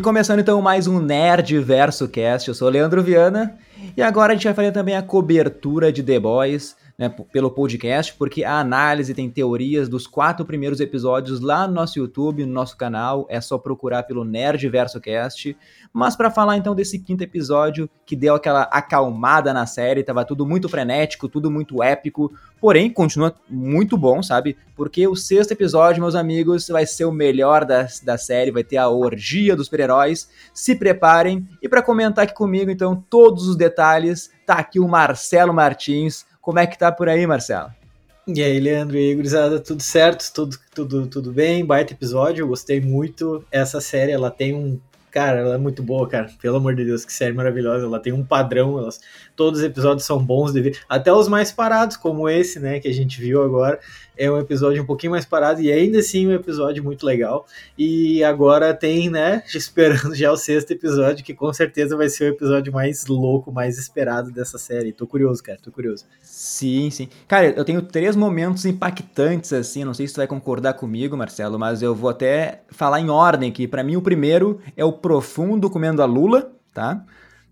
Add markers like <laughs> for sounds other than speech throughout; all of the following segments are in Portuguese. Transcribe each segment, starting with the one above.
E começando então mais um Nerd Verso Cast, eu sou Leandro Viana. E agora a gente vai fazer também a cobertura de The Boys né, pelo podcast, porque a análise tem teorias dos quatro primeiros episódios lá no nosso YouTube, no nosso canal, é só procurar pelo Nerd Verso Cast. Mas para falar então desse quinto episódio que deu aquela acalmada na série, tava tudo muito frenético, tudo muito épico, porém continua muito bom, sabe? Porque o sexto episódio, meus amigos, vai ser o melhor da, da série, vai ter a orgia dos super-heróis. Se preparem e para comentar aqui comigo então todos os detalhes, tá aqui o Marcelo Martins. Como é que tá por aí, Marcelo? E aí, Leandro e gurizada, tudo certo? Tudo, tudo, tudo bem? Baita episódio, eu gostei muito. Essa série, ela tem um Cara, ela é muito boa, cara. Pelo amor de Deus, que série maravilhosa. Ela tem um padrão, elas, todos os episódios são bons, de ver. até os mais parados, como esse, né, que a gente viu agora. É um episódio um pouquinho mais parado e ainda assim um episódio muito legal. E agora tem, né, <laughs> esperando já o sexto episódio, que com certeza vai ser o episódio mais louco, mais esperado dessa série. Tô curioso, cara, tô curioso. Sim, sim. Cara, eu tenho três momentos impactantes, assim, não sei se tu vai concordar comigo, Marcelo, mas eu vou até falar em ordem aqui. Para mim, o primeiro é o Profundo comendo a Lula, tá?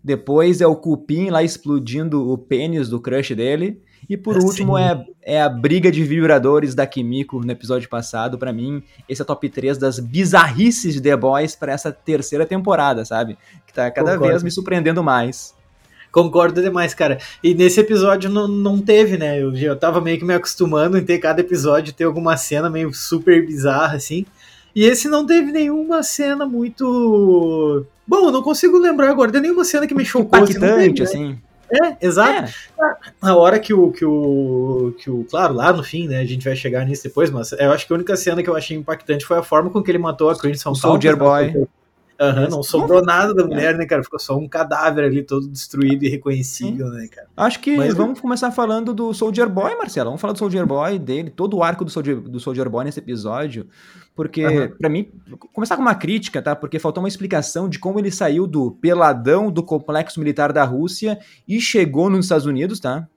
Depois é o Cupim lá explodindo o pênis do crush dele. E por é último é, é a briga de vibradores da Kimiko no episódio passado. Para mim, esse é o top 3 das bizarrices de The Boys para essa terceira temporada, sabe? Que tá cada Concordo. vez me surpreendendo mais. Concordo demais, cara. E nesse episódio não, não teve, né? Eu já tava meio que me acostumando em ter cada episódio ter alguma cena meio super bizarra, assim. E esse não teve nenhuma cena muito. Bom, eu não consigo lembrar agora de nenhuma cena que me chocou. Assim, Impactante, assim. Né? É, exato. É. A hora que o, que o. que o. Claro, lá no fim, né? A gente vai chegar nisso depois, mas eu acho que a única cena que eu achei impactante foi a forma com que ele matou a Crimson Soldier Boy. Uhum, não sobrou nada da mulher, né, cara? Ficou só um cadáver ali, todo destruído e reconhecível, né, cara? Acho que Mas, vamos começar falando do Soldier Boy, Marcelo. Vamos falar do Soldier Boy, dele, todo o arco do Soldier, do Soldier Boy nesse episódio. Porque, uhum. para mim, começar com uma crítica, tá? Porque faltou uma explicação de como ele saiu do peladão do complexo militar da Rússia e chegou nos Estados Unidos, tá?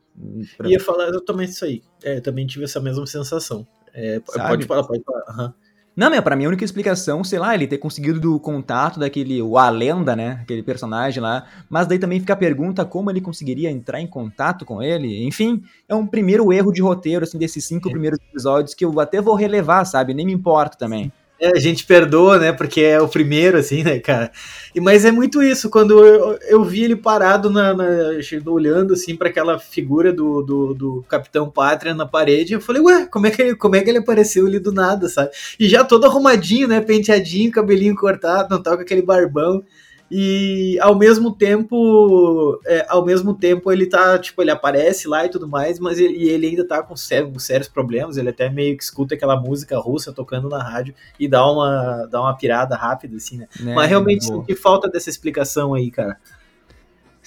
Pra... Ia falar exatamente isso aí. É, também tive essa mesma sensação. É, pode falar, pode falar. Uhum. Não, meu, pra mim a única explicação, sei lá, ele ter conseguido do contato daquele, o Alenda, né, aquele personagem lá, mas daí também fica a pergunta como ele conseguiria entrar em contato com ele, enfim, é um primeiro erro de roteiro, assim, desses cinco é. primeiros episódios que eu até vou relevar, sabe, nem me importo também. É, a gente perdoa, né? Porque é o primeiro, assim, né, cara? E, mas é muito isso. Quando eu, eu vi ele parado, na, na olhando, assim, para aquela figura do, do, do, Capitão Pátria na parede, eu falei, ué, como é, que ele, como é que ele apareceu ali do nada, sabe? E já todo arrumadinho, né? Penteadinho, cabelinho cortado, não tá com aquele barbão e ao mesmo tempo é, ao mesmo tempo ele tá tipo ele aparece lá e tudo mais mas ele, e ele ainda tá com sérios, sérios problemas ele até meio que escuta aquela música russa tocando na rádio e dá uma dá uma pirada rápida assim né, né mas realmente que falta dessa explicação aí cara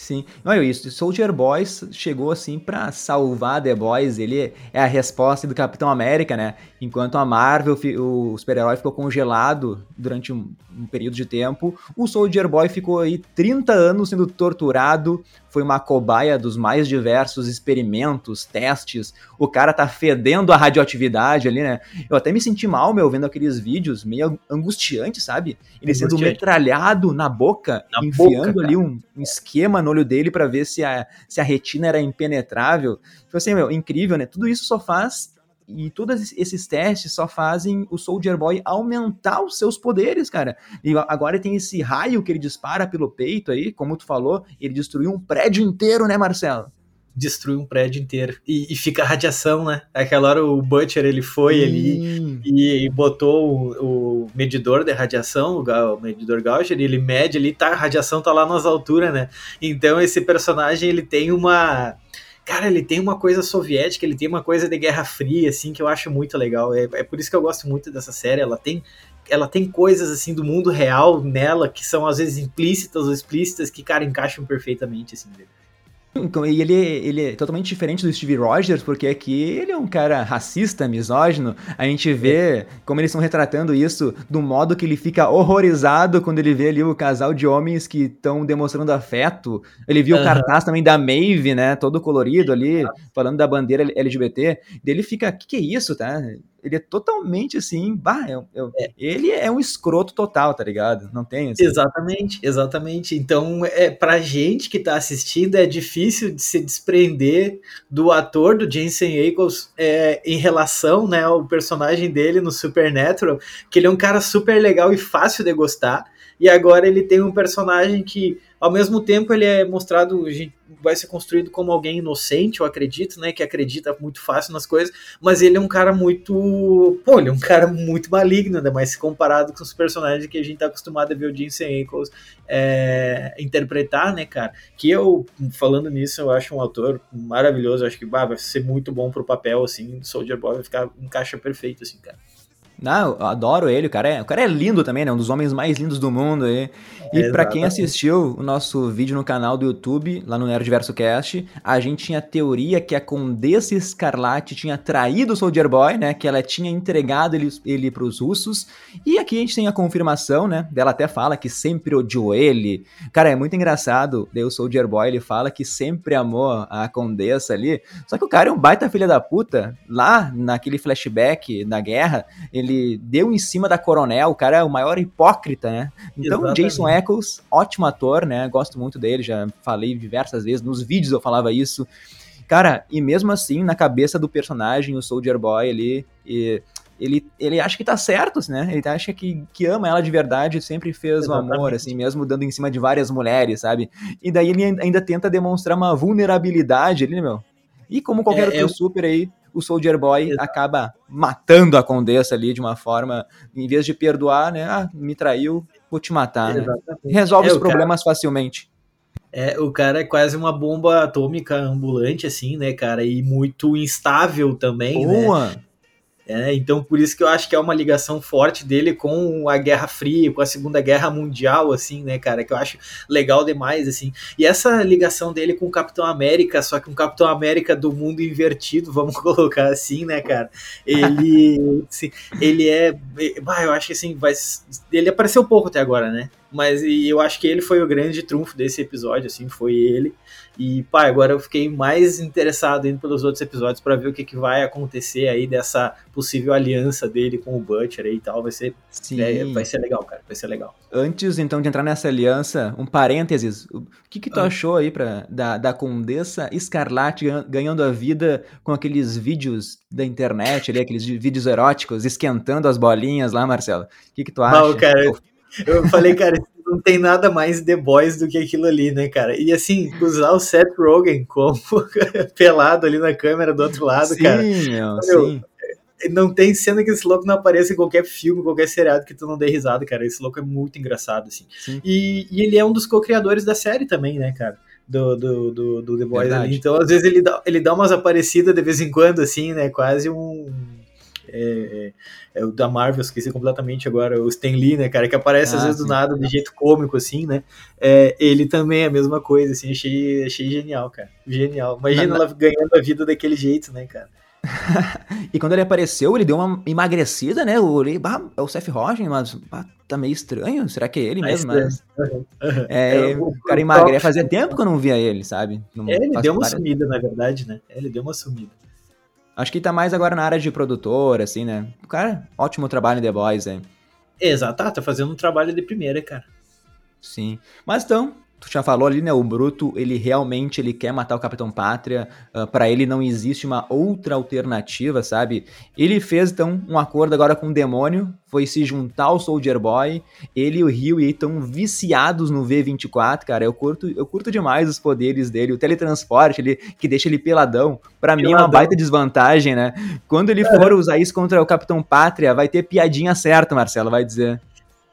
Sim. Olha isso, Soldier Boys chegou assim para salvar The Boys, ele é a resposta do Capitão América, né? Enquanto a Marvel, o super-herói ficou congelado durante um, um, período de tempo, o Soldier Boy ficou aí 30 anos sendo torturado, foi uma cobaia dos mais diversos experimentos, testes. O cara tá fedendo a radioatividade ali, né? Eu até me senti mal, meu, vendo aqueles vídeos meio angustiantes, sabe? Ele sendo metralhado na boca, na enfiando boca, ali um, um, esquema no olho dele para ver se a, se a retina era impenetrável. Tipo assim, meu, incrível, né? Tudo isso só faz e todos esses testes só fazem o Soldier Boy aumentar os seus poderes, cara. E agora tem esse raio que ele dispara pelo peito aí, como tu falou, ele destruiu um prédio inteiro, né, Marcelo? Destruiu um prédio inteiro. E, e fica a radiação, né? Aquela hora o Butcher ele foi ali e, e, botou o, o, medidor de radiação, o, o medidor Gauger, ele mede ali, tá, a radiação tá lá nas alturas, né? Então esse personagem ele tem uma cara, ele tem uma coisa soviética, ele tem uma coisa de Guerra Fria, assim, que eu acho muito legal. É, é por isso que eu gosto muito dessa série. Ela tem, ela tem coisas, assim, do mundo real nela que são, às vezes, implícitas ou explícitas que, cara, encaixam perfeitamente, assim, dele. E ele, ele é totalmente diferente do Steve Rogers, porque aqui ele é um cara racista, misógino. A gente vê como eles estão retratando isso do modo que ele fica horrorizado quando ele vê ali o casal de homens que estão demonstrando afeto. Ele viu uhum. o cartaz também da Maeve, né? Todo colorido ali, falando da bandeira LGBT. Ele fica, que que é isso, tá? Ele é totalmente assim, bah, eu, eu, é. ele é um escroto total, tá ligado? Não tem assim. Exatamente, exatamente. Então, é pra gente que tá assistindo, é difícil de se desprender do ator do Jensen Ackles é, em relação, né, ao personagem dele no Supernatural, que ele é um cara super legal e fácil de gostar e agora ele tem um personagem que, ao mesmo tempo, ele é mostrado, vai ser construído como alguém inocente, eu acredito, né, que acredita muito fácil nas coisas, mas ele é um cara muito, pô, ele é um cara muito maligno, né, mas comparado com os personagens que a gente tá acostumado a ver o Jensen Ackles é, interpretar, né, cara, que eu, falando nisso, eu acho um autor maravilhoso, acho que bah, vai ser muito bom pro papel, assim, Soldier Boy vai ficar, encaixa perfeito, assim, cara. Não, eu adoro ele, o cara, é, o cara é lindo também, né? Um dos homens mais lindos do mundo. E, e é, para quem assistiu o nosso vídeo no canal do YouTube, lá no Nerdverso Cast, a gente tinha a teoria que a Condessa Escarlate tinha traído o Soldier Boy, né? Que ela tinha entregado ele, ele pros russos. E aqui a gente tem a confirmação, né? Dela até fala que sempre odiou ele. Cara, é muito engraçado. Daí o Soldier Boy, ele fala que sempre amou a Condessa ali. Só que o cara é um baita filha da puta. Lá, naquele flashback da guerra, ele ele deu em cima da Coronel, o cara é o maior hipócrita, né? Então, Exatamente. Jason Eccles, ótimo ator, né? Gosto muito dele, já falei diversas vezes, nos vídeos eu falava isso. Cara, e mesmo assim, na cabeça do personagem, o Soldier Boy ali, e ele, ele acha que tá certo, né? Ele acha que, que ama ela de verdade, sempre fez Exatamente. o amor, assim, mesmo dando em cima de várias mulheres, sabe? E daí ele ainda tenta demonstrar uma vulnerabilidade ali, né, meu? E como qualquer é, outro eu... super aí, o Soldier Boy acaba matando a Condessa ali de uma forma, em vez de perdoar, né? Ah, me traiu, vou te matar, né? Resolve é, os problemas cara... facilmente. É, o cara é quase uma bomba atômica ambulante, assim, né, cara? E muito instável também, né? Boa. né? É, então, por isso que eu acho que é uma ligação forte dele com a Guerra Fria, com a Segunda Guerra Mundial, assim, né, cara? Que eu acho legal demais, assim. E essa ligação dele com o Capitão América, só que um Capitão América do mundo invertido, vamos <laughs> colocar assim, né, cara? Ele, assim, ele é, bah, eu acho que assim, vai, ele apareceu pouco até agora, né? Mas eu acho que ele foi o grande trunfo desse episódio, assim, foi ele. E, pá, agora eu fiquei mais interessado indo pelos outros episódios para ver o que, que vai acontecer aí dessa possível aliança dele com o Butcher aí e tal. Vai ser, é, vai ser legal, cara. Vai ser legal. Antes, então, de entrar nessa aliança, um parênteses. O que, que tu ah. achou aí pra, da, da Condessa Escarlate ganhando a vida com aqueles vídeos da internet ali, aqueles vídeos eróticos, esquentando as bolinhas lá, Marcelo? O que, que tu acha? Não, cara, eu falei, cara, não tem nada mais The Boys do que aquilo ali, né, cara? E assim, usar o Seth Rogen como <laughs> pelado ali na câmera do outro lado, sim, cara. Meu, sim. Não tem cena que esse louco não apareça em qualquer filme, qualquer seriado que tu não dê risada, cara. Esse louco é muito engraçado, assim. E, e, ele é um dos co-criadores da série também, né, cara? Do, do, do, do The Boys ali. Então, às vezes, ele dá, ele dá umas aparecidas de vez em quando, assim, né? Quase um é, é, é, o da Marvel, esqueci completamente agora, o Stan Lee, né, cara, que aparece ah, às vezes sim. do nada, de jeito cômico, assim, né, é, ele também é a mesma coisa, assim, achei, achei genial, cara, genial. Imagina ela ganhando a vida daquele jeito, né, cara. <laughs> e quando ele apareceu, ele deu uma emagrecida, né? Eu olhei, bah, é o Seth Rogen, mas bah, tá meio estranho. Será que é ele mesmo? Mas, <laughs> é, é, o cara emagrece. Fazia tempo que eu não via ele, sabe? Não é, ele deu uma sumida, na verdade, né? Ele deu uma sumida. Acho que tá mais agora na área de produtor, assim, né? O cara, ótimo trabalho em The Boys, hein? Exato, tá, tá fazendo um trabalho de primeira, cara. Sim. Mas então, tu já falou ali, né? O Bruto, ele realmente ele quer matar o Capitão Pátria. Uh, ah, para ele não existe uma outra alternativa, sabe? Ele fez então um acordo agora com o demônio, foi se juntar ao Soldier Boy. Ele e o Rio estão viciados no V24, cara. Eu curto, eu curto demais os poderes dele, o teletransporte, ele que deixa ele peladão. Para mim é uma baita desvantagem, né? Quando ele for usar isso contra o Capitão Pátria, vai ter piadinha certa, Marcelo, vai dizer.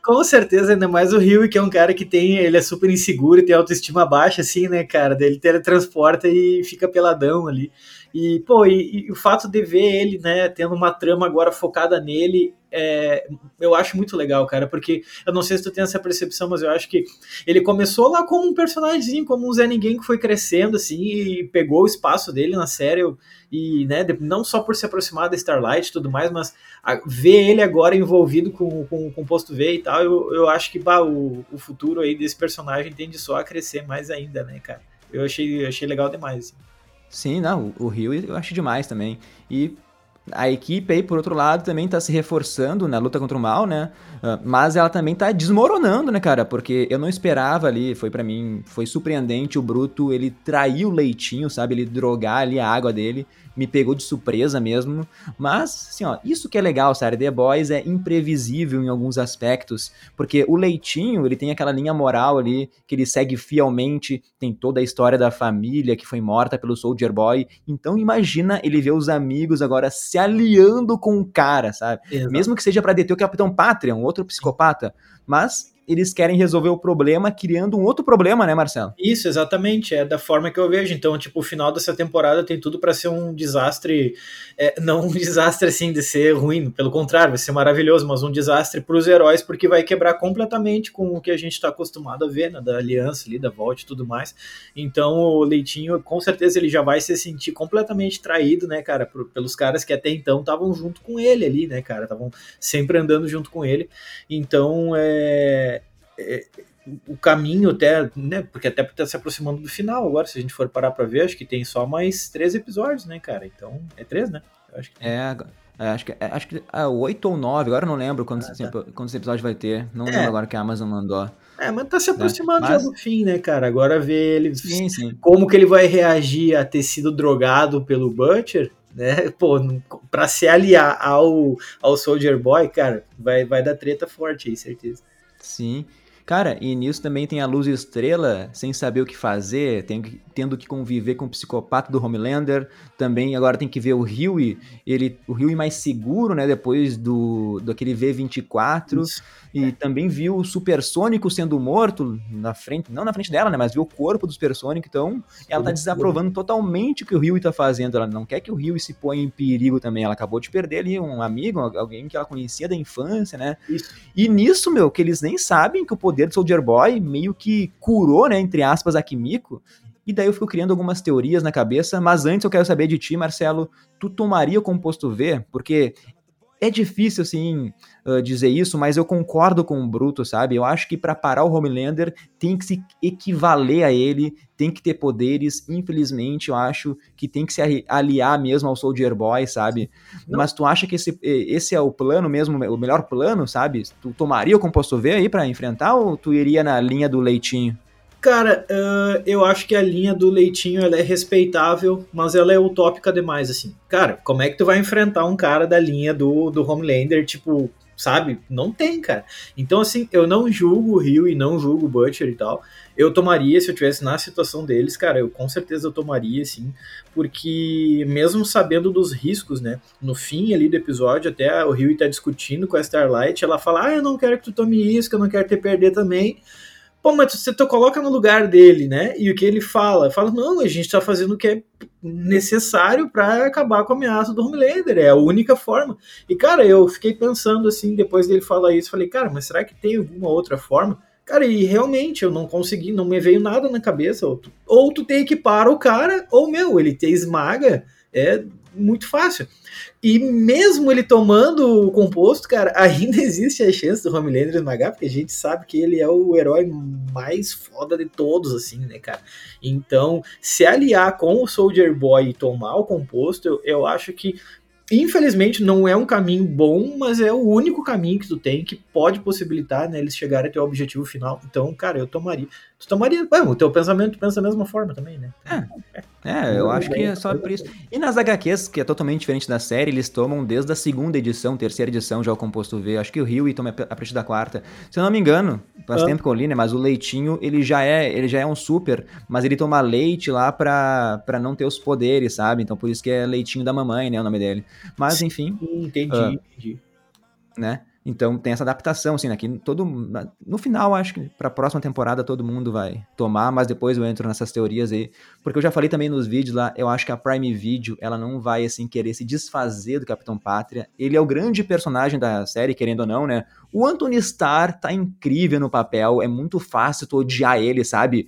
Com certeza, ainda mais o Rio, que é um cara que tem, ele é super inseguro e tem autoestima baixa, assim, né, cara? Ele teletransporta e fica peladão ali. E, pô, e, e, o fato de ver ele, né, tendo uma trama agora focada nele, é, eu acho muito legal, cara, porque eu não sei se tu tem essa percepção, mas eu acho que ele começou lá como um personagem, como um Zé Ninguém que foi crescendo, assim, e pegou o espaço dele na série, e, né, não só por se aproximar da Starlight e tudo mais, mas a, ver ele agora envolvido com, com, com o Posto V e tal, eu, eu acho que, bah, o, o futuro aí desse personagem tende só a crescer mais ainda, né, cara. Eu achei, achei legal demais, assim. Sim, não, o Rio eu acho demais também. E a equipe aí, por outro lado, também tá se reforçando na luta contra o mal, né? Uh, mas ela também tá desmoronando, né, cara? Porque eu não esperava ali, foi para mim, foi surpreendente o Bruto, ele traiu o leitinho, sabe? Ele drogar ali a água dele me pegou de surpresa mesmo. Mas, assim, ó, isso que é legal, sabe? The Boys é imprevisível em alguns aspectos, porque o Leitinho, ele tem aquela linha moral ali que ele segue fielmente, tem toda a história da família que foi morta pelo Soldier Boy. Então, imagina ele ver os amigos agora se aliando com o cara, sabe? Exato. Mesmo que seja para deter o Capitão Pátria, um outro psicopata. Mas eles querem resolver o problema criando um outro problema, né, Marcelo? Isso, exatamente. É da forma que eu vejo. Então, tipo, o final dessa temporada tem tudo para ser um desastre. É, não um <laughs> desastre assim de ser ruim, pelo contrário, vai ser maravilhoso, mas um desastre para os heróis, porque vai quebrar completamente com o que a gente está acostumado a ver, né, da aliança ali, da volta e tudo mais. Então, o Leitinho, com certeza, ele já vai se sentir completamente traído, né, cara, por, pelos caras que até então estavam junto com ele ali, né, cara, estavam sempre andando junto com ele. Então, é é, o caminho até, né? Porque até tá se aproximando do final agora, se a gente for parar para ver, acho que tem só mais três episódios, né, cara? Então, é três, né? Eu acho que... É, é acho que, acho que é, oito ou nove, agora não lembro quantos, ah, tá. quantos episódios vai ter. Não é. lembro agora que a Amazon mandou. É, mas tá se né? aproximando mas... já do fim, né, cara? Agora ver ele. Sim, sim. Como que ele vai reagir a ter sido drogado pelo Butcher, né? <laughs> Pô, pra se aliar ao, ao Soldier Boy, cara, vai, vai dar treta forte aí, certeza. Sim. Cara, e nisso também tem a Luz Estrela, sem saber o que fazer, tem, tendo que conviver com o psicopata do Homelander. Também agora tem que ver o Huey, ele, o Huey mais seguro, né, depois do daquele V24. Isso. E também viu o Supersônico sendo morto na frente, não na frente dela, né, mas viu o corpo do Supersônico. Então, ela tá desaprovando totalmente o que o Huey tá fazendo. Ela não quer que o Huey se ponha em perigo também. Ela acabou de perder ali um amigo, alguém que ela conhecia da infância, né? Isso. E nisso, meu, que eles nem sabem que o poder do Soldier Boy meio que curou, né, entre aspas, a Kimiko. E daí eu fico criando algumas teorias na cabeça, mas antes eu quero saber de ti, Marcelo, tu tomaria o composto V? Porque é difícil, assim, uh, dizer isso, mas eu concordo com o Bruto, sabe? Eu acho que para parar o Homelander tem que se equivaler a ele, tem que ter poderes. Infelizmente, eu acho que tem que se aliar mesmo ao Soldier Boy, sabe? Não. Mas tu acha que esse, esse é o plano mesmo, o melhor plano, sabe? Tu tomaria o composto V aí para enfrentar ou tu iria na linha do leitinho? Cara, uh, eu acho que a linha do Leitinho é respeitável, mas ela é utópica demais, assim. Cara, como é que tu vai enfrentar um cara da linha do, do Homelander, tipo, sabe? Não tem, cara. Então, assim, eu não julgo o Rio e não julgo o Butcher e tal. Eu tomaria, se eu tivesse na situação deles, cara, eu com certeza eu tomaria, sim, porque mesmo sabendo dos riscos, né? No fim ali do episódio, até o Rio tá discutindo com a Starlight, ela fala: Ah, eu não quero que tu tome isso, que eu não quero te perder também. Pô, mas você te coloca no lugar dele, né? E o que ele fala? Fala, não, a gente tá fazendo o que é necessário para acabar com a ameaça do Homelander, é a única forma. E, cara, eu fiquei pensando assim, depois dele falar isso, falei, cara, mas será que tem alguma outra forma? Cara, e realmente eu não consegui, não me veio nada na cabeça. Ou tu, ou tu parar o cara, ou, meu, ele te esmaga, é muito fácil. E mesmo ele tomando o composto, cara, <laughs> ainda existe a chance do Homelander esmagar, porque a gente sabe que ele é o herói mais foda de todos, assim, né, cara? Então, se aliar com o Soldier Boy e tomar o composto, eu, eu acho que infelizmente não é um caminho bom, mas é o único caminho que tu tem que pode possibilitar né, eles chegarem até o objetivo final. Então, cara, eu tomaria. Tu tomaria. Bom, o teu pensamento pensa da mesma forma também, né? É, é eu acho que é só por isso. E nas HQs, que é totalmente diferente da série, eles tomam desde a segunda edição, terceira edição já o composto V. Acho que o Rio toma a partir da quarta. Se eu não me engano, faz ah. tempo que eu li, né? Mas o leitinho, ele já é, ele já é um super, mas ele toma leite lá pra, pra não ter os poderes, sabe? Então por isso que é leitinho da mamãe, né? O nome dele. Mas enfim. Entendi, uh, entendi. Né? Então tem essa adaptação, assim, né? Que todo, no final, acho que para a próxima temporada todo mundo vai tomar, mas depois eu entro nessas teorias aí. Porque eu já falei também nos vídeos lá, eu acho que a Prime Video, ela não vai, assim, querer se desfazer do Capitão Pátria. Ele é o grande personagem da série, querendo ou não, né? O Anthony Starr tá incrível no papel, é muito fácil tu odiar ele, sabe?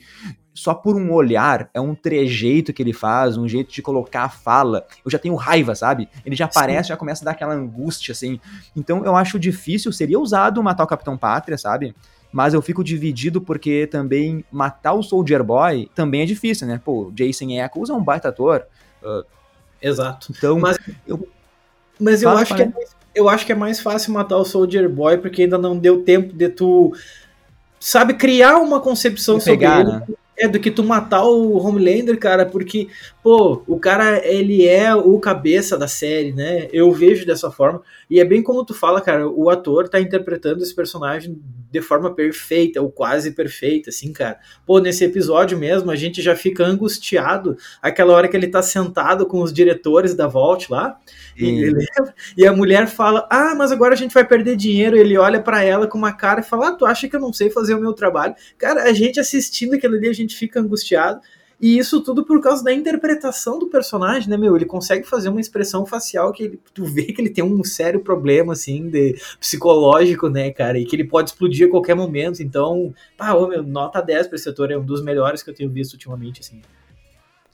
Só por um olhar, é um trejeito que ele faz, um jeito de colocar a fala. Eu já tenho raiva, sabe? Ele já aparece, Sim. já começa a dar aquela angústia, assim. Então eu acho difícil, seria usado matar o Capitão Pátria, sabe? Mas eu fico dividido porque também matar o Soldier Boy também é difícil, né? Pô, Jason Eccles é um baita ator. Uh, Exato. Então, Mas... eu Mas eu fala, acho fala. que é mais, eu acho que é mais fácil matar o Soldier Boy porque ainda não deu tempo de tu sabe criar uma concepção pegar, sobre ele. Né? É, do que tu matar o Homelander, cara, porque, pô, o cara, ele é o cabeça da série, né? Eu vejo dessa forma. E é bem como tu fala, cara, o ator tá interpretando esse personagem de forma perfeita, ou quase perfeita, assim, cara. Pô, nesse episódio mesmo, a gente já fica angustiado aquela hora que ele tá sentado com os diretores da Vault lá. E, ele, e, a mulher fala: Ah, mas agora a gente vai perder dinheiro. Ele olha para ela com uma cara e fala: Ah, tu acha que eu não sei fazer o meu trabalho? Cara, a gente assistindo aquilo ali, a gente fica angustiado. E isso tudo por causa da interpretação do personagem, né, meu? Ele consegue fazer uma expressão facial que ele, tu vê que ele tem um sério problema, assim, de psicológico, né, cara? E que ele pode explodir a qualquer momento. Então, pá, ô, meu, nota 10 pra esse ator, é um dos melhores que eu tenho visto ultimamente, assim.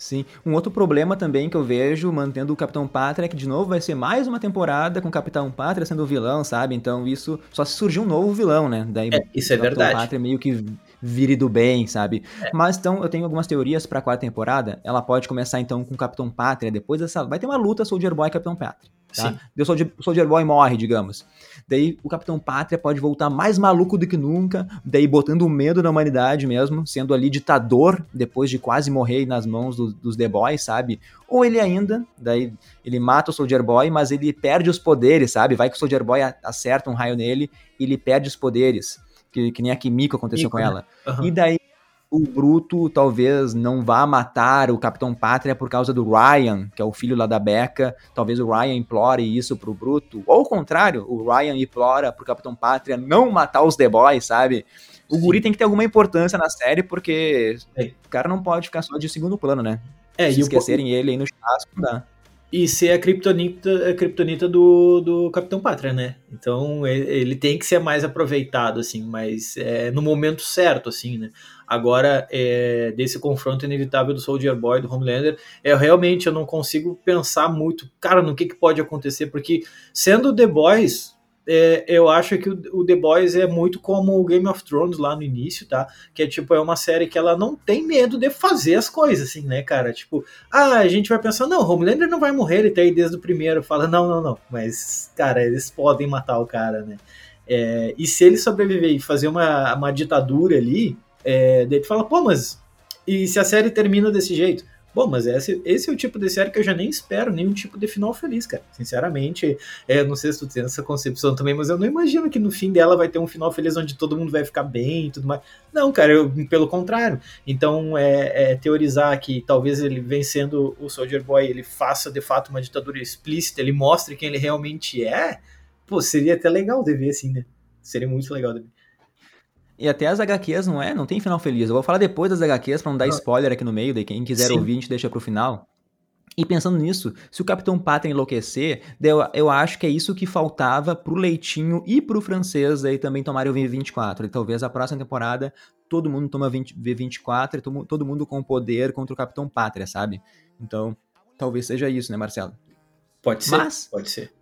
Sim. Um outro problema também que eu vejo mantendo o Capitão Pátria é que, de novo, vai ser mais uma temporada com o Capitão Pátria sendo o vilão, sabe? Então, isso só se surgir um novo vilão, né? Daí, é, isso é o Capitão verdade. Pátria meio que vire do bem, sabe? É. Mas então, eu tenho algumas teorias para a quarta temporada. Ela pode começar então com o Capitão Pátria, depois dessa. Vai ter uma luta Soldier Boy e Capitão Pátria. Tá? Sim. Soldier, Soldier Boy morre, digamos. Daí o Capitão Pátria pode voltar mais maluco do que nunca, daí botando medo na humanidade mesmo, sendo ali ditador depois de quase morrer nas mãos do, dos The Boys, sabe? Ou ele ainda, daí ele mata o Soldier Boy, mas ele perde os poderes, sabe? Vai que o Soldier Boy acerta um raio nele e ele perde os poderes. Que, que nem a Kimiko aconteceu com né? ela. Uhum. E daí o Bruto talvez não vá matar o Capitão Pátria por causa do Ryan, que é o filho lá da Becca. Talvez o Ryan implore isso pro Bruto. Ou ao contrário, o Ryan implora pro Capitão Pátria não matar os The Boys, sabe? O Sim. Guri tem que ter alguma importância na série, porque é. o cara não pode ficar só de segundo plano, né? É, Se esquecerem ele aí no chasco, não dá e ser a criptonita, a criptonita do, do Capitão Pátria, né? Então ele tem que ser mais aproveitado, assim, mas é, no momento certo, assim, né? Agora, é, desse confronto inevitável do Soldier Boy, do Homelander, é, realmente eu não consigo pensar muito, cara, no que, que pode acontecer, porque sendo The Boys, é, eu acho que o, o, The Boys é muito como o Game of Thrones lá no início, tá? Que é tipo, é uma série que ela não tem medo de fazer as coisas, assim, né, cara? Tipo, ah, a gente vai pensar, não, Homelander não vai morrer, ele tá aí desde o primeiro. Fala, não, não, não. Mas, cara, eles podem matar o cara, né? É, e se ele sobreviver e fazer uma, uma ditadura ali, é, daí tu fala, pô, mas e se a série termina desse jeito? Bom, mas esse, esse é o tipo de série que eu já nem espero nenhum tipo de final feliz, cara. Sinceramente, é, não sei se tu tem essa concepção também, mas eu não imagino que no fim dela vai ter um final feliz onde todo mundo vai ficar bem e tudo mais. Não, cara, eu, pelo contrário. Então, é, é, teorizar que talvez ele vencendo o Soldier Boy, ele faça de fato uma ditadura explícita, ele mostre quem ele realmente é, pô, seria até legal de ver assim, né? Seria muito legal de ver. E até as HQs não é, não tem final feliz. Eu vou falar depois das HQs para não dar spoiler aqui no meio, daí quem quiser Sim. ouvir a gente deixa pro final. E pensando nisso, se o Capitão Pátria enlouquecer, eu, eu acho que é isso que faltava pro Leitinho e pro francês aí também tomarem o V24. E talvez a próxima temporada todo mundo toma 20, V24 e todo, todo mundo com poder contra o Capitão Pátria, sabe? Então, talvez seja isso, né, Marcelo? Pode ser. Mas, pode ser.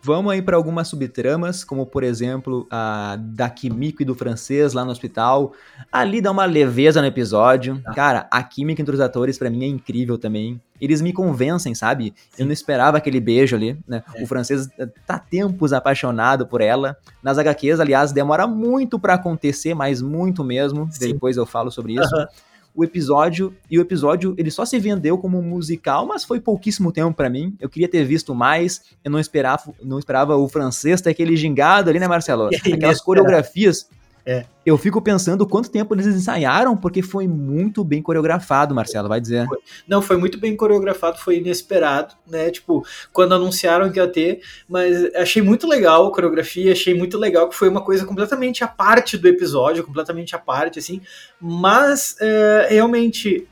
Vamos aí para algumas subtramas, como por exemplo a da Kimiko e do francês lá no hospital. Ali dá uma leveza no episódio. Ah. Cara, a química entre os atores para mim é incrível também. Eles me convencem, sabe? Sim. Eu não esperava aquele beijo ali, né? É. O francês tá tempos apaixonado por ela. Nas HQs, aliás, demora muito para acontecer, mas muito mesmo. Sim. Depois eu falo sobre isso. Uh -huh o episódio, e o episódio ele só se vendeu como musical, mas foi pouquíssimo tempo para mim. Eu queria ter visto mais, eu não esperava, não esperava o francês ter aquele gingado ali, né, Marcelo? <laughs> Aquelas coreografias é. Eu fico pensando quanto tempo eles ensaiaram, porque foi muito bem coreografado, Marcelo, vai dizer. Não, foi muito bem coreografado, foi inesperado, né? Tipo, quando anunciaram que ia ter, mas achei muito legal a coreografia, achei muito legal que foi uma coisa completamente à parte do episódio, completamente à parte, assim. Mas é, realmente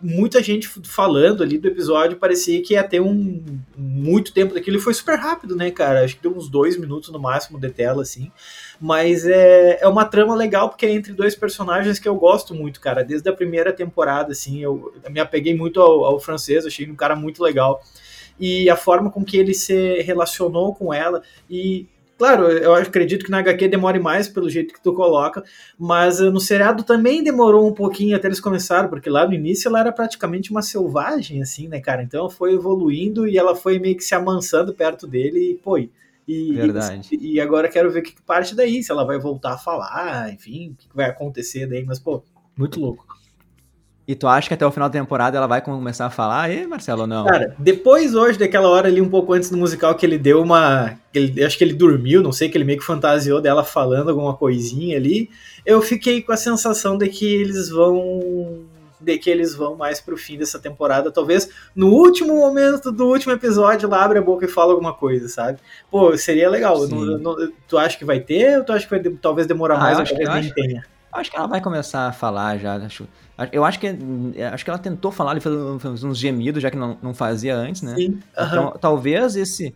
muita gente falando ali do episódio parecia que ia ter um muito tempo daquilo e foi super rápido, né, cara? Acho que deu uns dois minutos no máximo de tela, assim. Mas é, é uma trama legal porque é entre dois personagens que eu gosto muito, cara. Desde a primeira temporada, assim, eu, eu me apeguei muito ao, ao francês, achei um cara muito legal. E a forma com que ele se relacionou com ela e Claro, eu acredito que na HQ demore mais pelo jeito que tu coloca, mas no seriado também demorou um pouquinho até eles começaram, porque lá no início ela era praticamente uma selvagem, assim, né, cara? Então foi evoluindo e ela foi meio que se amansando perto dele e, pô, e, Verdade. E, e agora quero ver o que parte daí, se ela vai voltar a falar, enfim, o que vai acontecer daí, mas, pô, muito louco. E tu acha que até o final da temporada ela vai começar a falar? E Marcelo, não? Cara, depois hoje, daquela hora ali, um pouco antes do musical, que ele deu uma. Ele, acho que ele dormiu, não sei, que ele meio que fantasiou dela falando alguma coisinha ali. Eu fiquei com a sensação de que eles vão. De que eles vão mais pro fim dessa temporada. Talvez no último momento do último episódio, lá abre a boca e fala alguma coisa, sabe? Pô, seria legal. Não, não, tu acha que vai ter ou tu acha que vai talvez demorar ah, mais ou talvez nem tenha? Acho que ela vai começar a falar já. Acho, eu acho que acho que ela tentou falar, ele fez uns gemidos, já que não, não fazia antes, né? Sim. Então, talvez esse.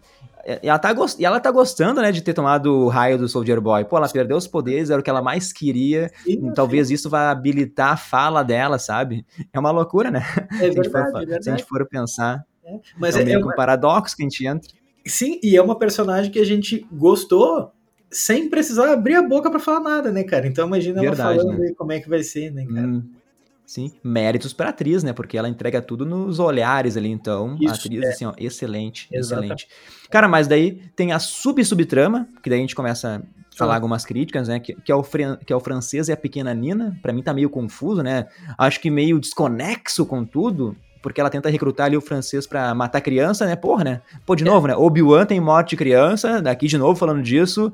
Ela tá, gost... ela tá gostando, né, de ter tomado o raio do Soldier Boy. Pô, ela perdeu os poderes, era o que ela mais queria. Sim, talvez sim. isso vai habilitar a fala dela, sabe? É uma loucura, né? É verdade, <laughs> se, a for, é se a gente for pensar. É. Mas é, é, meio é um paradoxo que a gente entra. Sim, e é uma personagem que a gente gostou sem precisar abrir a boca para falar nada, né, cara? Então imagina Verdade, ela falando né? como é que vai ser, né, cara? Hum, sim, méritos pra atriz, né? Porque ela entrega tudo nos olhares ali, então Isso, a atriz, é. assim, ó, excelente, Exatamente. excelente. Cara, mas daí tem a sub-subtrama, que daí a gente começa a falar ah. algumas críticas, né? Que, que, é o que é o francês e a pequena Nina. Para mim tá meio confuso, né? Acho que meio desconexo com tudo porque ela tenta recrutar ali o francês para matar criança, né? Porra, né? Pô, de é. novo, né? Obi-Wan tem morte de criança, daqui de novo falando disso,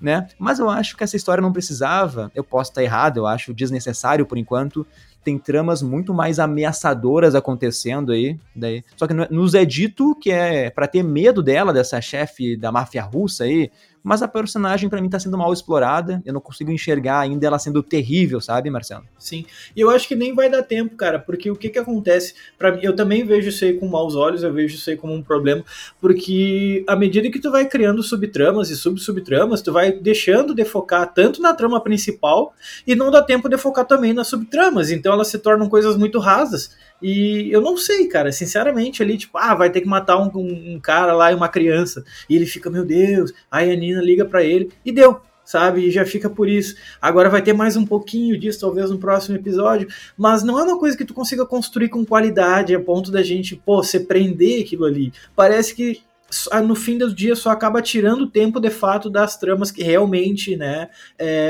né? Mas eu acho que essa história não precisava, eu posso estar errado, eu acho desnecessário por enquanto. Tem tramas muito mais ameaçadoras acontecendo aí. Daí. Só que nos é dito que é para ter medo dela, dessa chefe da máfia russa aí, mas a personagem para mim tá sendo mal explorada, eu não consigo enxergar ainda ela sendo terrível, sabe, Marcelo? Sim. E eu acho que nem vai dar tempo, cara, porque o que que acontece? Para eu também vejo isso aí com maus olhos, eu vejo isso aí como um problema, porque à medida que tu vai criando subtramas e sub-subtramas, tu vai deixando de focar tanto na trama principal e não dá tempo de focar também nas subtramas, então elas se tornam coisas muito rasas. E eu não sei, cara, sinceramente, ali, tipo, ah, vai ter que matar um, um, cara lá e uma criança. E ele fica, meu Deus, aí a Nina liga para ele e deu, sabe? E já fica por isso. Agora vai ter mais um pouquinho disso, talvez no próximo episódio, mas não é uma coisa que tu consiga construir com qualidade a ponto da gente, pô, se prender aquilo ali. Parece que no fim do dia só acaba tirando o tempo de fato das tramas que realmente né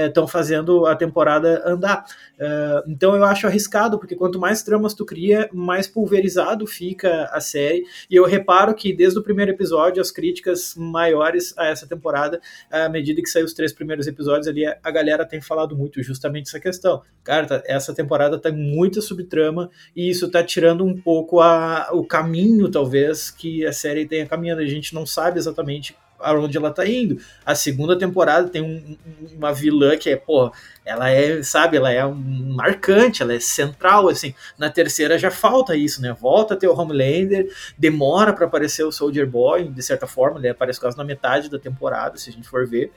estão é, fazendo a temporada andar. Uh, então eu acho arriscado porque quanto mais tramas tu cria mais pulverizado fica a série. E eu reparo que desde o primeiro episódio as críticas maiores a essa temporada à medida que saiu os três primeiros episódios ali a galera tem falado muito justamente essa questão. Cara tá, essa temporada tem muita subtrama e isso tá tirando um pouco a, o caminho talvez que a série tenha caminhando gente não sabe exatamente aonde ela tá indo. A segunda temporada tem um, uma vilã que é, pô, ela é, sabe, ela é marcante, ela é central, assim. Na terceira já falta isso, né? Volta a ter o Homelander, demora para aparecer o Soldier Boy, de certa forma, ele aparece quase na metade da temporada, se a gente for ver,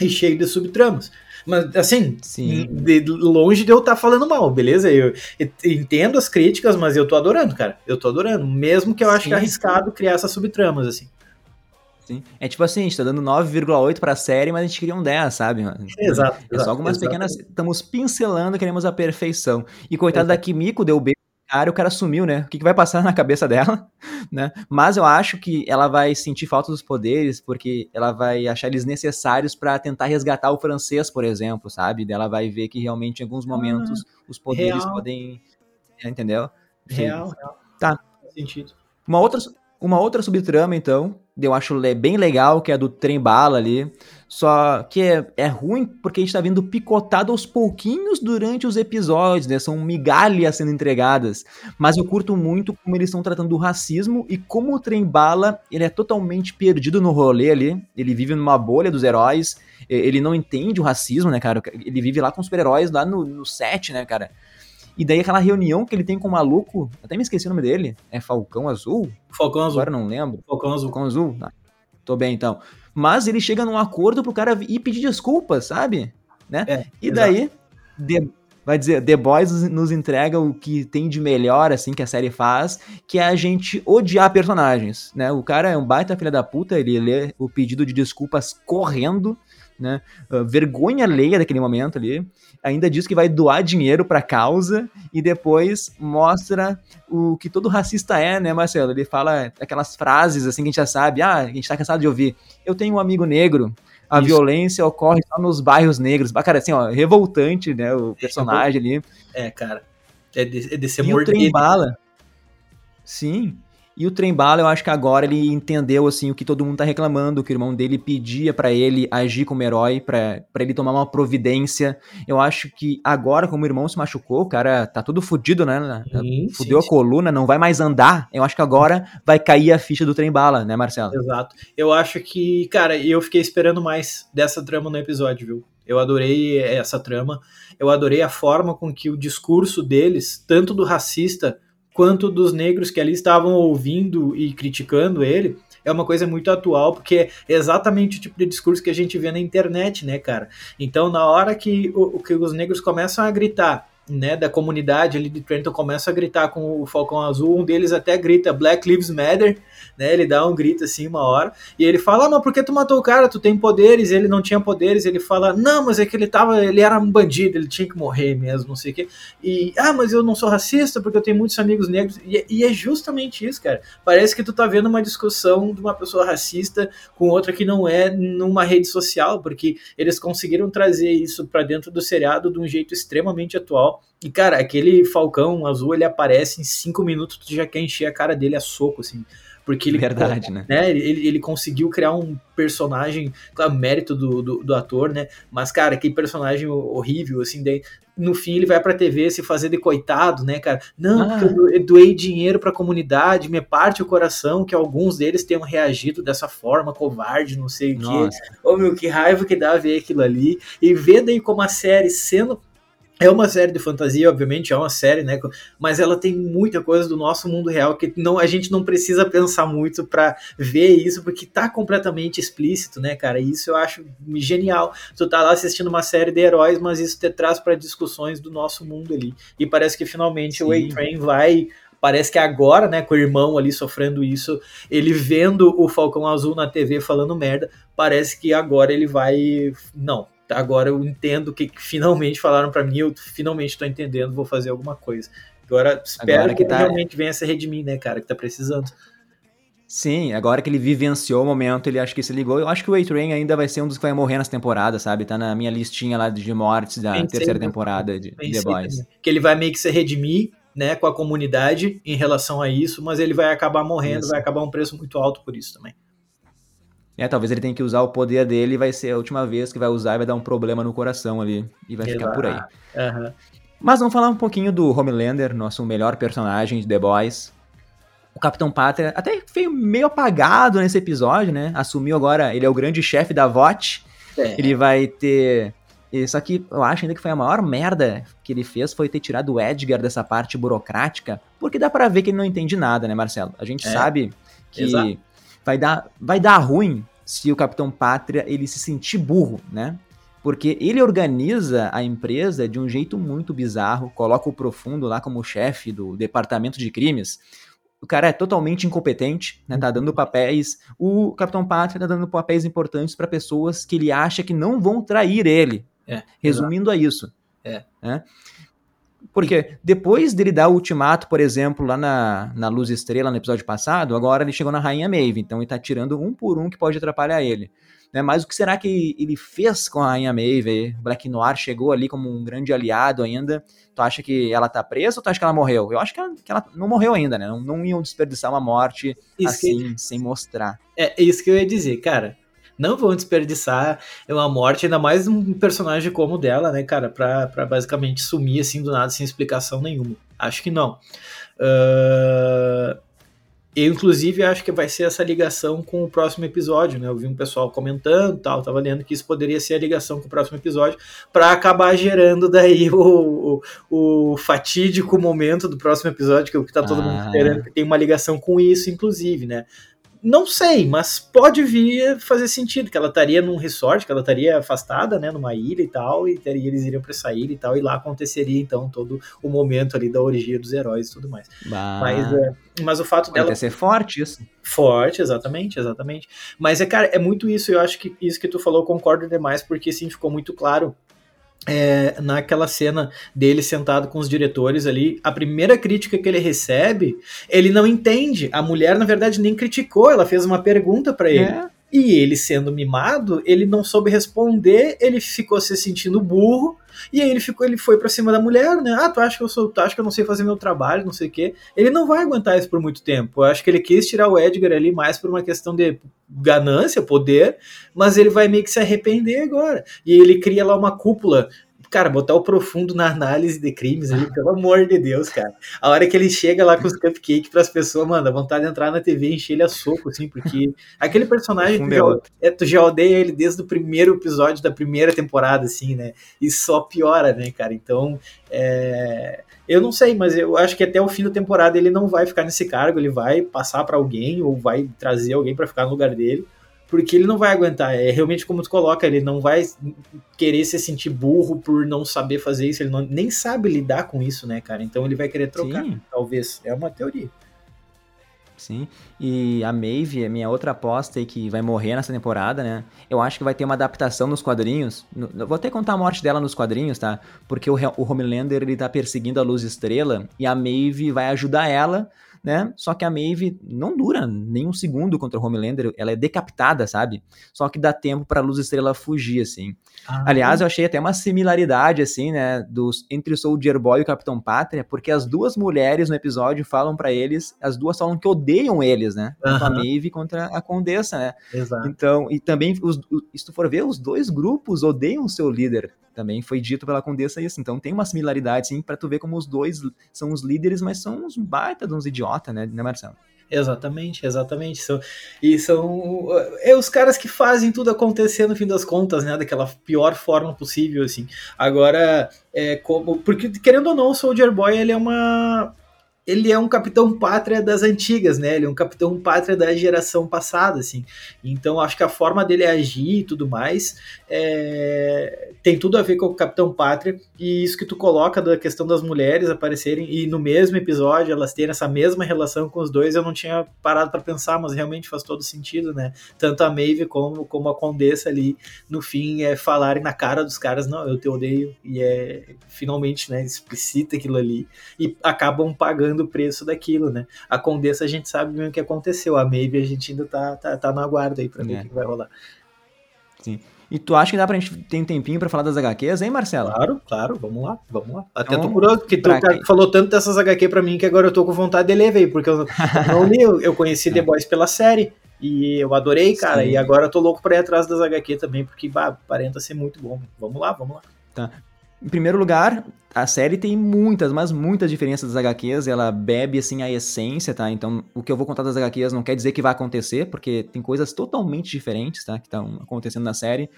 e cheio de subtramas. Mas, assim, de, longe de eu estar tá falando mal, beleza? Eu, entendo as críticas, mas eu tô adorando, cara. Eu tô adorando. Mesmo que eu acho que é arriscado criar essas subtramas, assim. Sim. É tipo assim, a gente tá dando 9,8 pra série, mas a gente queria um 10, sabe? Exato. É só algumas exato. pequenas. Estamos pincelando, queremos a perfeição. E coitado exato. da Kimiko, deu bem cara, o cara sumiu, né? O que, que vai passar <laughs> na cabeça dela, <laughs> né? Mas eu acho que ela vai sentir falta dos poderes, porque ela vai achar eles necessários para tentar resgatar o francês, por exemplo, sabe? Ela vai ver que realmente em alguns momentos ah, os poderes real. podem. Entendeu? Real, real. Tá. Faz sentido. Uma outra, uma outra subtrama, então, eu acho bem legal, que é a do trem bala ali. Só que é, é ruim porque a gente tá vendo picotado aos pouquinhos durante os episódios, né? São migalhas sendo entregadas. Mas eu curto muito como eles estão tratando do racismo e como o trem bala, ele é totalmente perdido no rolê ali. Ele vive numa bolha dos heróis. Ele não entende o racismo, né, cara? Ele vive lá com os super-heróis lá no, no set, né, cara? E daí aquela reunião que ele tem com o maluco, até me esqueci o nome dele, é Falcão Azul? Falcão Azul. Agora não lembro. Falcão Azul. Falcão Azul. Ah, tô bem então. Mas ele chega num acordo pro cara ir pedir desculpas, sabe? Né? É, e daí. De... vai dizer, The Boys nos entrega o que tem de melhor, assim, que a série faz, que é a gente odiar personagens, né? O cara é um baita filha da puta, ele lê o pedido de desculpas correndo, né? Uh, vergonha alheia daquele momento ali. Ainda diz que vai doar dinheiro pra causa e depois mostra o que todo racista é, né, Marcelo? Ele fala aquelas frases assim que a gente já sabe, ah, a gente tá cansado de ouvir. Eu tenho um amigo negro, a Isso. violência ocorre só nos bairros negros. Cara, assim, ó, revoltante, né, o personagem ali. É, cara. É de, é de ser e o trem bala. Sim. E o trem bala, eu acho que agora ele entendeu assim o que todo mundo tá reclamando, que o irmão dele pedia para ele agir como herói, para ele tomar uma providência. Eu acho que agora, como o irmão se machucou, o cara tá todo fudido, né? Sim, Fudeu sim, a coluna, não vai mais andar. Eu acho que agora vai cair a ficha do trem bala, né, Marcelo? Exato. Eu acho que, cara, eu fiquei esperando mais dessa trama no episódio, viu? Eu adorei essa trama. Eu adorei a forma com que o discurso deles, tanto do racista quanto dos negros que ali estavam ouvindo e criticando ele, é uma coisa muito atual, porque é exatamente o tipo de discurso que a gente vê na internet, né, cara? Então, na hora que, o, que os negros começam a gritar né, da comunidade ali de Trenton começa a gritar com o Falcão Azul, um deles até grita Black Lives Matter, né, ele dá um grito assim uma hora, e ele fala, ah, mas por que tu matou o cara? Tu tem poderes, ele não tinha poderes, ele fala, não, mas é que ele tava, ele era um bandido, ele tinha que morrer mesmo, não sei o quê, e, ah, mas eu não sou racista porque eu tenho muitos amigos negros, e, e é justamente isso, cara, parece que tu tá vendo uma discussão de uma pessoa racista com outra que não é numa rede social, porque eles conseguiram trazer isso para dentro do seriado de um jeito extremamente atual, e, cara, aquele Falcão azul, ele aparece em cinco minutos, tu já quer encher a cara dele a soco, assim. Porque ele, Verdade, né? né ele, ele conseguiu criar um personagem, claro, mérito do, do, do, ator, né? Mas, cara, que personagem horrível, assim, daí, no fim ele vai pra TV se fazer de coitado, né, cara? Não, ah. porque eu doei dinheiro pra comunidade, me parte o coração que alguns deles tenham reagido dessa forma, covarde, não sei o quê. Ô, meu, que raiva que dá ver aquilo ali. E ver daí como a série sendo é uma série de fantasia, obviamente, é uma série, né? Mas ela tem muita coisa do nosso mundo real que não, a gente não precisa pensar muito para ver isso, porque tá completamente explícito, né, cara? E isso eu acho genial. Tu tá lá assistindo uma série de heróis, mas isso te traz para discussões do nosso mundo ali. E parece que finalmente Sim. o A-Train vai parece que agora, né, com o irmão ali sofrendo isso, ele vendo o Falcão Azul na TV falando merda, parece que agora ele vai. Não, agora eu entendo que, que finalmente falaram para mim, eu finalmente estou entendendo, vou fazer alguma coisa. Agora espero agora que, que tá... realmente venha se redimir, né, cara, que tá precisando. Sim, agora que ele vivenciou o momento, ele acho que se ligou. Eu acho que o A-Train ainda vai ser um dos que vai morrer nessa temporada, sabe? Tá na minha listinha lá de mortes da terceira temporada de The Boys. Que ele vai meio que se redimir, né, com a comunidade em relação a isso, mas ele vai acabar morrendo, isso. vai acabar um preço muito alto por isso também. É, talvez ele tenha que usar o poder dele e vai ser a última vez que vai usar e vai dar um problema no coração ali. E vai ficar por aí. Uhum. Mas vamos falar um pouquinho do Homelander, nosso melhor personagem de The Boys. O Capitão Pátria até veio meio apagado nesse episódio, né? Assumiu agora, ele é o grande chefe da VOT. É. Ele vai ter. Só que eu acho ainda que foi a maior merda que ele fez foi ter tirado o Edgar dessa parte burocrática, porque dá para ver que ele não entende nada, né, Marcelo? A gente é. sabe que Exato. vai dar, vai dar ruim se o Capitão Pátria ele se sentir burro, né? Porque ele organiza a empresa de um jeito muito bizarro, coloca o Profundo lá como chefe do departamento de crimes. O cara é totalmente incompetente, né? Tá dando papéis. O Capitão Pátria tá dando papéis importantes para pessoas que ele acha que não vão trair ele. É, resumindo exato. a isso. É. Né? Porque depois dele dar o ultimato, por exemplo, lá na, na Luz Estrela, no episódio passado, agora ele chegou na Rainha Maeve, então ele tá tirando um por um que pode atrapalhar ele. Né? Mas o que será que ele fez com a Rainha Maeve? Black Noir chegou ali como um grande aliado ainda. Tu acha que ela tá presa ou tu acha que ela morreu? Eu acho que ela, que ela não morreu ainda, né? Não, não iam desperdiçar uma morte isso assim, que... sem mostrar. É, é isso que eu ia dizer, cara não vão desperdiçar uma morte, ainda mais um personagem como o dela, né, cara, pra, pra basicamente sumir assim do nada sem explicação nenhuma. Acho que não. Uh, eu, inclusive, acho que vai ser essa ligação com o próximo episódio, né? Eu vi um pessoal comentando tal, tava lendo que isso poderia ser a ligação com o próximo episódio, para acabar gerando daí <laughs> o, o, o, fatídico momento do próximo episódio, que é o que tá todo ah. mundo esperando, que tem uma ligação com isso, inclusive, né? Não sei, mas pode vir fazer sentido, que ela estaria num resort, que ela estaria afastada, né, numa ilha e tal, e teria, eles iriam para essa ilha e tal, e lá aconteceria então todo o momento ali da orgia dos heróis e tudo mais. Bah. Mas, é, mas o fato dela. Pode ser forte isso. Forte, exatamente, exatamente. Mas é, cara, é muito isso, eu acho que isso que tu falou, concordo demais, porque sim, ficou muito claro é, naquela cena dele sentado com os diretores ali, a primeira crítica que ele recebe, ele não entende. A mulher, na verdade, nem criticou, ela fez uma pergunta para ele. É. E ele, sendo mimado, ele não soube responder, ele ficou se sentindo burro, e aí ele ficou, ele foi para cima da mulher, né? Ah, tu acha que eu sou, tu acha que eu não sei fazer meu trabalho, não sei o quê. Ele não vai aguentar isso por muito tempo. Eu acho que ele quis tirar o Edgar ali mais por uma questão de ganância, poder, mas ele vai meio que se arrepender agora. E ele cria lá uma cúpula cara, botar o profundo na análise de crimes ali, pelo amor de Deus, cara. A hora que ele chega lá com os cupcakes pras pessoas, mano, a vontade de entrar na TV e encher ele a soco, assim, porque aquele personagem, tu já, é, tu já odeia ele desde o primeiro episódio da primeira temporada, assim, né? E só piora, né, cara? Então, é... Eu não sei, mas eu acho que até o fim da temporada ele não vai ficar nesse cargo, ele vai passar para alguém ou vai trazer alguém para ficar no lugar dele porque ele não vai aguentar. É realmente como tu coloca, ele não vai querer se sentir burro por não saber fazer isso, ele não, nem sabe lidar com isso, né, cara? Então ele vai querer trocar, Sim. talvez. É uma teoria. Sim, e a Maeve, a minha outra aposta aí que vai morrer nessa temporada, né? Eu acho que vai ter uma adaptação nos quadrinhos. No, vou até contar a morte dela nos quadrinhos, tá? Porque o, o Homelander ele tá perseguindo a Luz Estrela e a Maeve vai ajudar ela né? Só que a Maeve não dura nem um segundo contra o Homelander, ela é decapitada, sabe? Só que dá tempo pra Luz Estrela fugir, assim. Ah, Aliás, eu achei até uma similaridade, assim, né, dos, entre o Soldier Boy e o Capitão Pátria, porque as duas mulheres no episódio falam para eles, as duas falam que odeiam eles, né? Tanto a Maeve contra a Condessa, né? Exato. Então, e também, os, se tu for ver, os dois grupos odeiam o seu líder, também foi dito pela Condessa isso. Então tem uma similaridade, sim, para tu ver como os dois são os líderes, mas são uns baita de uns idiota, né, né Marcelo? Exatamente, exatamente. São, e são é os caras que fazem tudo acontecer no fim das contas, né? Daquela pior forma possível, assim. Agora, é como. Porque, querendo ou não, o Soldier Boy ele é uma ele é um capitão pátria das antigas, né? Ele é um capitão pátria da geração passada, assim. Então acho que a forma dele agir e tudo mais é... tem tudo a ver com o capitão pátria e isso que tu coloca da questão das mulheres aparecerem e no mesmo episódio elas terem essa mesma relação com os dois, eu não tinha parado para pensar, mas realmente faz todo sentido, né? Tanto a Maeve como, como a Condessa ali no fim é falarem na cara dos caras, não, eu te odeio e é finalmente, né, explicita aquilo ali e acabam pagando pagando o preço daquilo, né? A Condessa a gente sabe bem o que aconteceu, a Maeve a gente ainda tá, tá, tá no aguardo aí pra ver é. o que vai rolar. Sim. E tu acha que dá pra gente ter um tempinho pra falar das HQs, hein, Marcelo? Claro, claro, vamos lá, vamos lá. Até então, tô curioso, porque tu quem... falou tanto dessas HQ pra mim que agora eu tô com vontade de ler, velho, porque eu <laughs> não li, eu conheci The Boys pela série, e eu adorei, cara, Sim. e agora eu tô louco pra ir atrás das HQ também, porque, bah, aparenta ser muito bom. Vamos lá, vamos lá. Tá. Em primeiro lugar, a série tem muitas, mas muitas diferenças das HQs, ela bebe assim a essência, tá? Então, o que eu vou contar das HQs não quer dizer que vai acontecer, porque tem coisas totalmente diferentes, tá? Que estão acontecendo na série.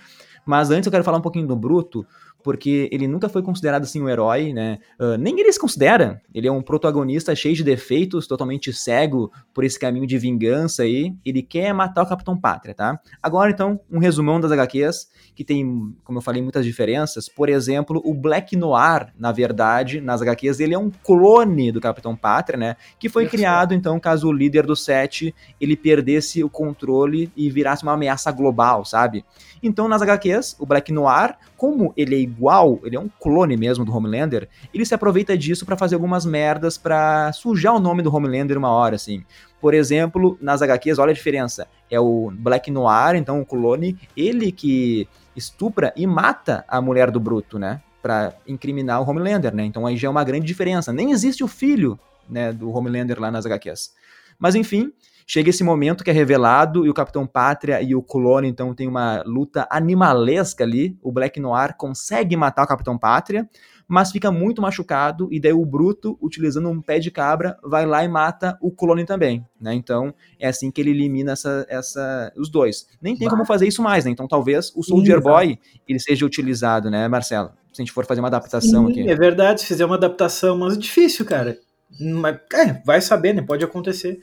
Mas antes eu quero falar um pouquinho do Bruto, porque ele nunca foi considerado assim um herói, né? Uh, nem ele se considera. Ele é um protagonista cheio de defeitos, totalmente cego por esse caminho de vingança aí. Ele quer matar o Capitão Pátria, tá? Agora então, um resumão das HQs, que tem, como eu falei, muitas diferenças. Por exemplo, o Black Noir, na verdade, nas HQs, ele é um clone do Capitão Pátria, né? Que foi criado, então, caso o líder do set ele perdesse o controle e virasse uma ameaça global, sabe? Então, nas HQs, o Black Noir, como ele é igual, ele é um clone mesmo do Homelander, ele se aproveita disso para fazer algumas merdas para sujar o nome do Homelander uma hora, assim. Por exemplo, nas HQs, olha a diferença. É o Black Noir, então o clone, ele que estupra e mata a mulher do Bruto, né? Pra incriminar o Homelander, né? Então aí já é uma grande diferença. Nem existe o filho, né, do Homelander lá nas HQs. Mas enfim, Chega esse momento que é revelado e o Capitão Pátria e o clone então tem uma luta animalesca ali. O Black Noir consegue matar o Capitão Pátria, mas fica muito machucado e daí o Bruto, utilizando um pé de cabra, vai lá e mata o clone também, né? Então é assim que ele elimina essa, essa, os dois. Nem tem como fazer isso mais, né? Então talvez o Soldier Boy ele seja utilizado, né, Marcelo? Se a gente for fazer uma adaptação Sim, aqui. É verdade, se fizer uma adaptação, mas é difícil, cara. Mas, é, vai saber, né? Pode acontecer.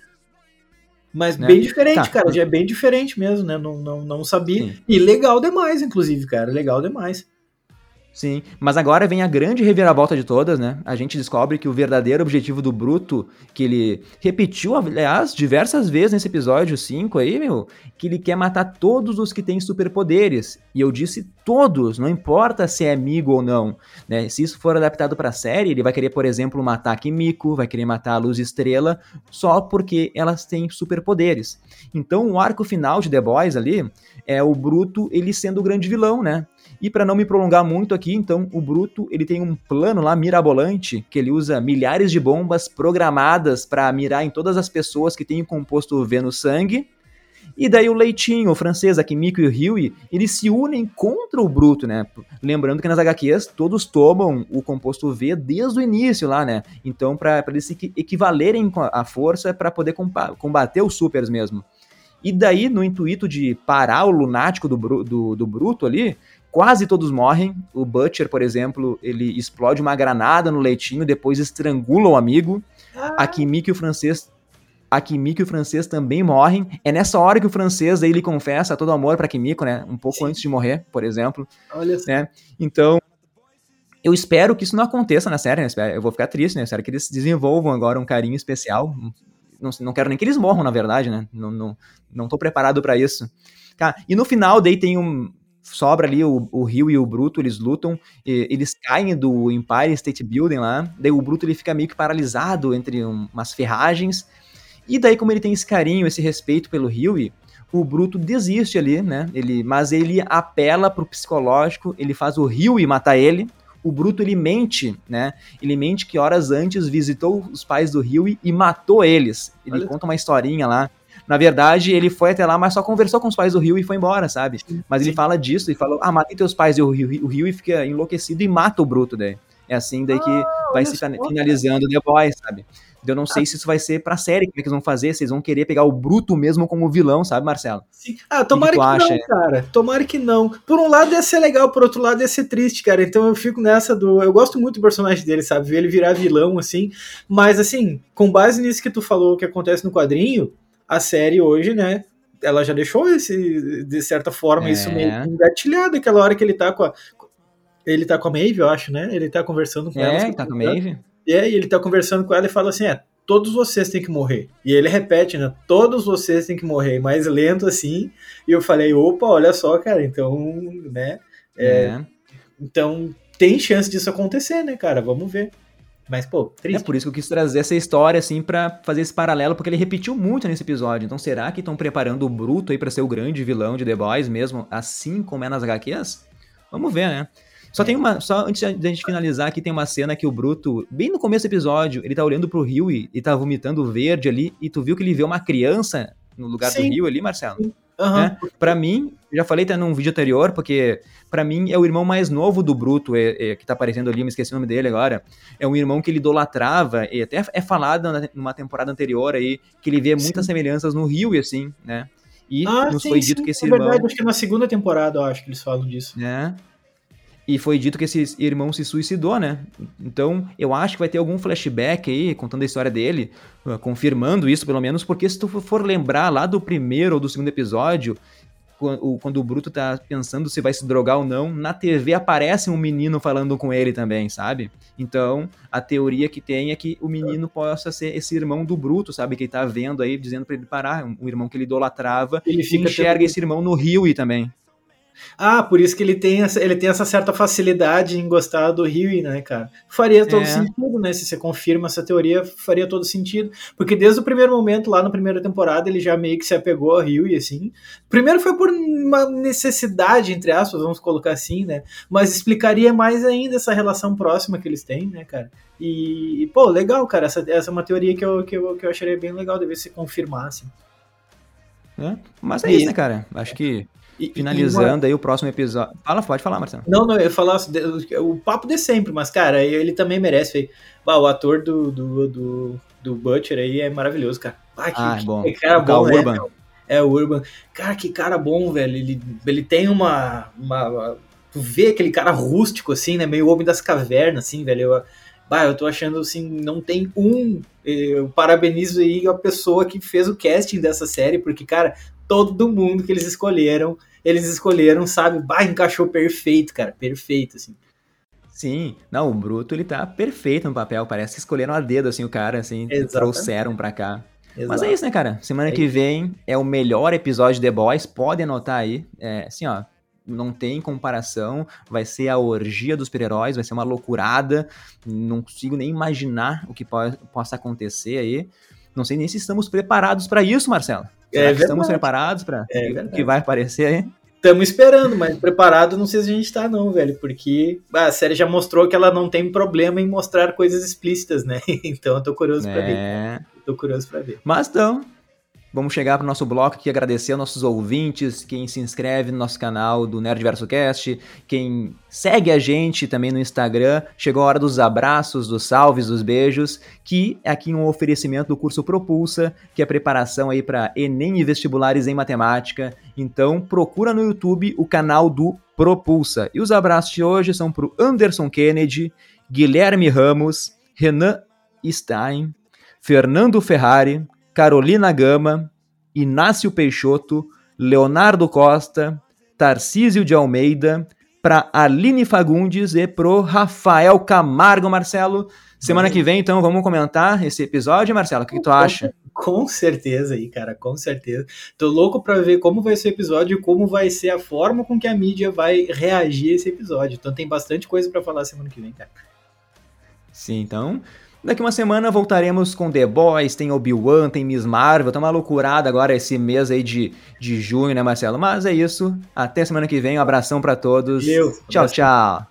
Mas né? bem diferente, tá. cara. Já é bem diferente mesmo, né? Não, não, não sabia. Sim. E legal demais, inclusive, cara. Legal demais. Sim, mas agora vem a grande reviravolta de todas, né? A gente descobre que o verdadeiro objetivo do Bruto, que ele repetiu, aliás, diversas vezes nesse episódio 5 aí, meu, que ele quer matar todos os que têm superpoderes. E eu disse todos, não importa se é amigo ou não, né? Se isso for adaptado para série, ele vai querer, por exemplo, matar a Kimiko, vai querer matar a Luz Estrela, só porque elas têm superpoderes. Então, o arco final de The Boys ali é o Bruto ele sendo o grande vilão, né? E para não me prolongar muito aqui, então, o Bruto, ele tem um plano lá mirabolante, que ele usa milhares de bombas programadas para mirar em todas as pessoas que têm o composto V no sangue. E daí o Leitinho, o francês, a Kimiko e o Huey, eles se unem contra o Bruto, né? Lembrando que nas HQs todos tomam o composto V desde o início lá, né? Então, para eles se equivalerem à força para poder combater os supers mesmo. E daí, no intuito de parar o lunático do, do, do Bruto ali, quase todos morrem. O Butcher, por exemplo, ele explode uma granada no leitinho, depois estrangula o amigo. Ah. A Kimiko e o francês a Kimiko e o francês também morrem. É nessa hora que o francês aí ele confessa todo amor para Kimiko, né? Um pouco Sim. antes de morrer, por exemplo. Olha né? Então, eu espero que isso não aconteça na série, né? Eu vou ficar triste, né? Eu espero que eles desenvolvam agora um carinho especial. Não, não quero nem que eles morram, na verdade, né? Não, não, não tô preparado para isso. Tá, e no final, daí tem um, sobra ali o, o Rio e o Bruto, eles lutam, eles caem do Empire State Building lá, daí o Bruto ele fica meio que paralisado entre um, umas ferragens, e daí como ele tem esse carinho, esse respeito pelo Rio, o Bruto desiste ali, né, ele, mas ele apela pro psicológico, ele faz o Rio matar ele, o Bruto ele mente, né? Ele mente que horas antes visitou os pais do Rio e matou eles. Ele Olha conta uma historinha lá na verdade, ele foi até lá, mas só conversou com os pais do Rio e foi embora, sabe? Mas ele fala disso e falou: ah, matei teus pais. E o Rio, o Rio fica enlouquecido e mata o Bruto daí. É assim daí que ah, vai se finalizando The Boys, sabe? Eu não sei ah. se isso vai ser pra série, como é que eles vão fazer, se eles vão querer pegar o Bruto mesmo como vilão, sabe, Marcelo? Sim. Ah, tomara que, que, que não, cara. Tomara que não. Por um lado ia ser legal, por outro lado ia ser triste, cara. Então eu fico nessa do. Eu gosto muito do personagem dele, sabe? Ver ele virar vilão, assim. Mas, assim, com base nisso que tu falou que acontece no quadrinho, a série hoje, né? Ela já deixou esse, de certa forma, é. isso meio engatilhado, aquela hora que ele tá com a. Ele tá com a Maeve, eu acho, né? Ele tá conversando com é, ela. É, tá com a Maeve. É, e ele tá conversando com ela e fala assim: é, todos vocês têm que morrer. E ele repete, né? Todos vocês têm que morrer, mais lento assim. E eu falei, opa, olha só, cara, então, né? É, é. Então tem chance disso acontecer, né, cara? Vamos ver. Mas, pô, triste. É por isso que eu quis trazer essa história, assim, para fazer esse paralelo, porque ele repetiu muito nesse episódio. Então, será que estão preparando o Bruto aí pra ser o grande vilão de The Boys mesmo, assim como é nas HQs? Vamos ver, né? Só é. tem uma. Só antes da gente finalizar aqui, tem uma cena que o Bruto, bem no começo do episódio, ele tá olhando pro rio e, e tá vomitando verde ali, e tu viu que ele vê uma criança no lugar Sim. do rio ali, Marcelo? Sim. Uhum. Né? Para mim, já falei até num vídeo anterior, porque para mim é o irmão mais novo do Bruto, é, é, que tá aparecendo ali, me esqueci o nome dele agora. É um irmão que ele idolatrava, e até é falado numa temporada anterior aí, que ele vê muitas sim. semelhanças no Rio e assim, né? E ah, nos sim, foi dito sim, que esse é irmão. Verdade, acho que na segunda temporada eu acho que eles falam disso. É. E foi dito que esse irmão se suicidou, né? Então, eu acho que vai ter algum flashback aí, contando a história dele, uh, confirmando isso, pelo menos, porque se tu for lembrar lá do primeiro ou do segundo episódio, quando o Bruto tá pensando se vai se drogar ou não, na TV aparece um menino falando com ele também, sabe? Então, a teoria que tem é que o menino possa ser esse irmão do Bruto, sabe? Que ele tá vendo aí, dizendo para ele parar, um irmão que ele idolatrava, ele e enxerga esse irmão no Rio e também. Ah, por isso que ele tem, essa, ele tem essa certa facilidade em gostar do Rio, né, cara? Faria todo é. sentido, né? Se você confirma essa teoria, faria todo sentido. Porque desde o primeiro momento, lá na primeira temporada, ele já meio que se apegou ao Rio e assim. Primeiro foi por uma necessidade, entre aspas, vamos colocar assim, né? Mas explicaria mais ainda essa relação próxima que eles têm, né, cara? E, pô, legal, cara. Essa, essa é uma teoria que eu, que eu, que eu acharia bem legal, deve se confirmasse. É, mas é isso, né, cara? Acho que e, Finalizando e uma... aí o próximo episódio. Fala, pode falar, Marcelo. Não, não, eu falar o papo de sempre, mas, cara, ele também merece. Bah, o ator do, do, do, do, Butcher aí é maravilhoso, cara. Ah, que, ah, é bom. Que cara o bom, né, Urban. É, o Urban. Cara, que cara bom, velho. Ele, ele tem uma, uma. Tu vê aquele cara rústico, assim, né? Meio homem das cavernas, assim, velho. Eu, Bah, eu tô achando assim, não tem um. Eu parabenizo aí a pessoa que fez o casting dessa série, porque, cara, todo mundo que eles escolheram, eles escolheram, sabe? Bah, encaixou perfeito, cara, perfeito, assim. Sim, não, o Bruto ele tá perfeito no papel, parece que escolheram a dedo assim o cara, assim, Exatamente. trouxeram pra cá. Exato. Mas é isso, né, cara? Semana é que vem é o melhor episódio de The Boys, pode anotar aí. É, assim, ó, não tem comparação, vai ser a orgia dos super-heróis, vai ser uma loucurada, não consigo nem imaginar o que po possa acontecer aí. Não sei nem se estamos preparados para isso, Marcelo. É estamos preparados para é o que vai aparecer aí? Estamos esperando, mas preparado não sei se a gente tá não, velho, porque a série já mostrou que ela não tem problema em mostrar coisas explícitas, né? <laughs> Então eu tô curioso é... para ver. Tô curioso para ver. Mas então, Vamos chegar para o nosso bloco aqui, agradecer aos nossos ouvintes, quem se inscreve no nosso canal do Nerd Verso Cast, quem segue a gente também no Instagram. Chegou a hora dos abraços, dos salves, dos beijos, que é aqui um oferecimento do curso Propulsa, que é preparação aí para Enem e vestibulares em matemática. Então, procura no YouTube o canal do Propulsa. E os abraços de hoje são para o Anderson Kennedy, Guilherme Ramos, Renan Stein, Fernando Ferrari, Carolina Gama, Inácio Peixoto, Leonardo Costa, Tarcísio de Almeida, para Aline Fagundes e pro Rafael Camargo, Marcelo. Semana que vem, então, vamos comentar esse episódio, Marcelo. O que, que tu acha? Com certeza aí, cara, com certeza. Tô louco para ver como vai ser o episódio e como vai ser a forma com que a mídia vai reagir a esse episódio. Então tem bastante coisa para falar semana que vem, cara. Sim, então Daqui uma semana voltaremos com The Boys, tem Obi-Wan, tem Miss Marvel, tá uma loucurada agora esse mês aí de, de junho, né, Marcelo? Mas é isso. Até semana que vem, um abração para todos. Deus, tchau, tchau.